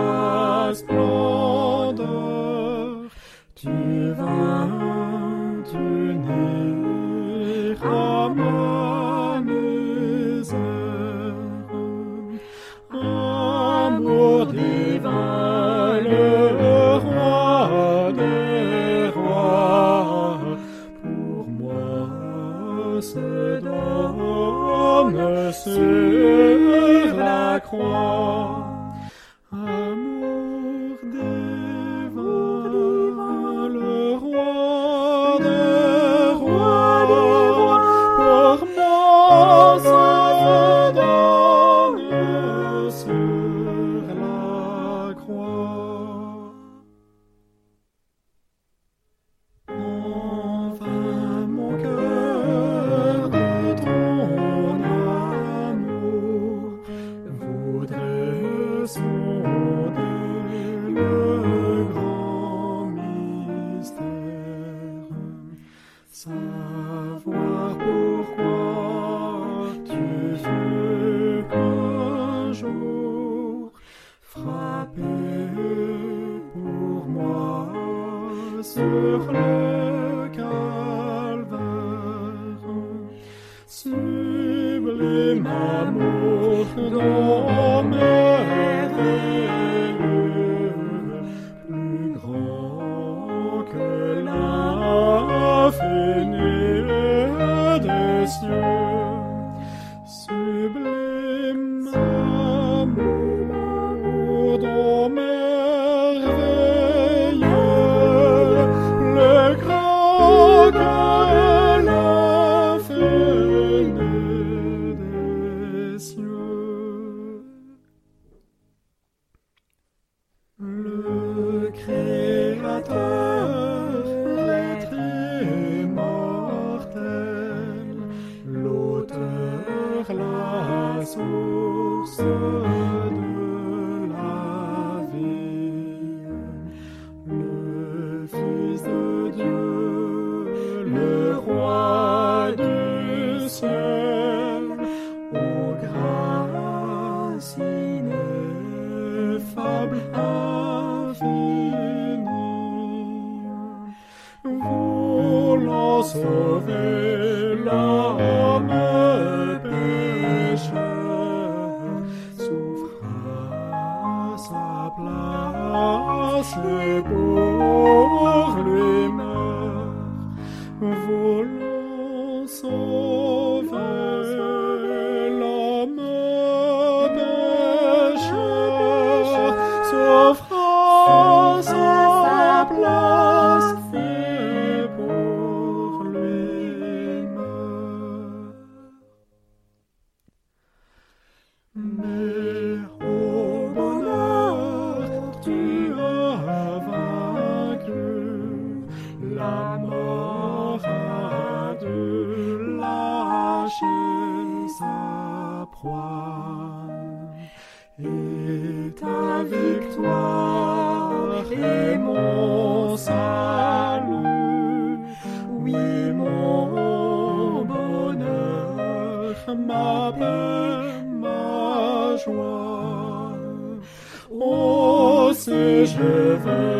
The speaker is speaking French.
ta splendeur, tu vas t'unir à ma misère. Amour divin, le roi des rois, pour moi se donne sur la croix. Savoir pourquoi tu fus un jour frappé pour moi sur le calvaire. Sublime amour dont Le Créateur, l'être immortel, l'auteur, la source de la vie, le Fils de Dieu, le roi du ciel, aux grâces ineffables, infinies, sauver l'homme pécheur, souffre à sa place et pour lui meurt, lâcher sa proie. Et ta victoire est mon salut, oui mon bonheur, ma paix, ma joie. Oh, si je veux